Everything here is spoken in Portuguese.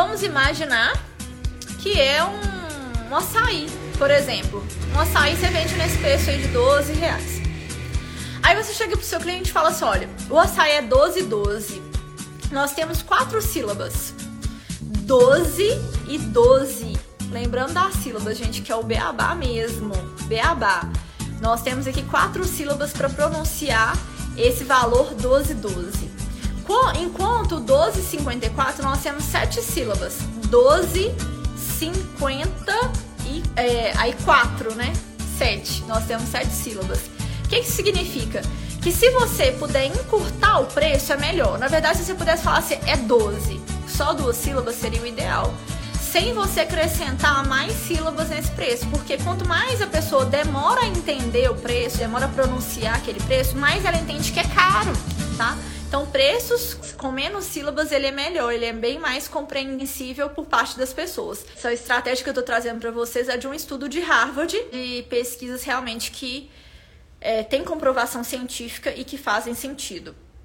vamos imaginar que é um, um açaí, por exemplo. Um açaí você vende nesse preço aí de 12 reais. Aí você chega pro seu cliente e fala assim: olha, o açaí é 12 12. Nós temos quatro sílabas. 12 e 12. Lembrando das sílabas, gente, que é o beabá mesmo. Beabá. Nós temos aqui quatro sílabas para pronunciar esse valor 12 12. Enquanto 1254 nós temos sete sílabas. 12 50 e é, aí 4, né? 7. Nós temos sete sílabas. O que, que significa? Que se você puder encurtar o preço, é melhor. Na verdade, se você pudesse falar assim, é 12. Só duas sílabas seria o ideal. Sem você acrescentar mais sílabas nesse preço. Porque quanto mais a pessoa demora a entender o preço, demora a pronunciar aquele preço, mais ela entende que é caro, tá? Então, preços com menos sílabas, ele é melhor, ele é bem mais compreensível por parte das pessoas. Essa estratégia que eu tô trazendo para vocês é de um estudo de Harvard, de pesquisas realmente que é, tem comprovação científica e que fazem sentido.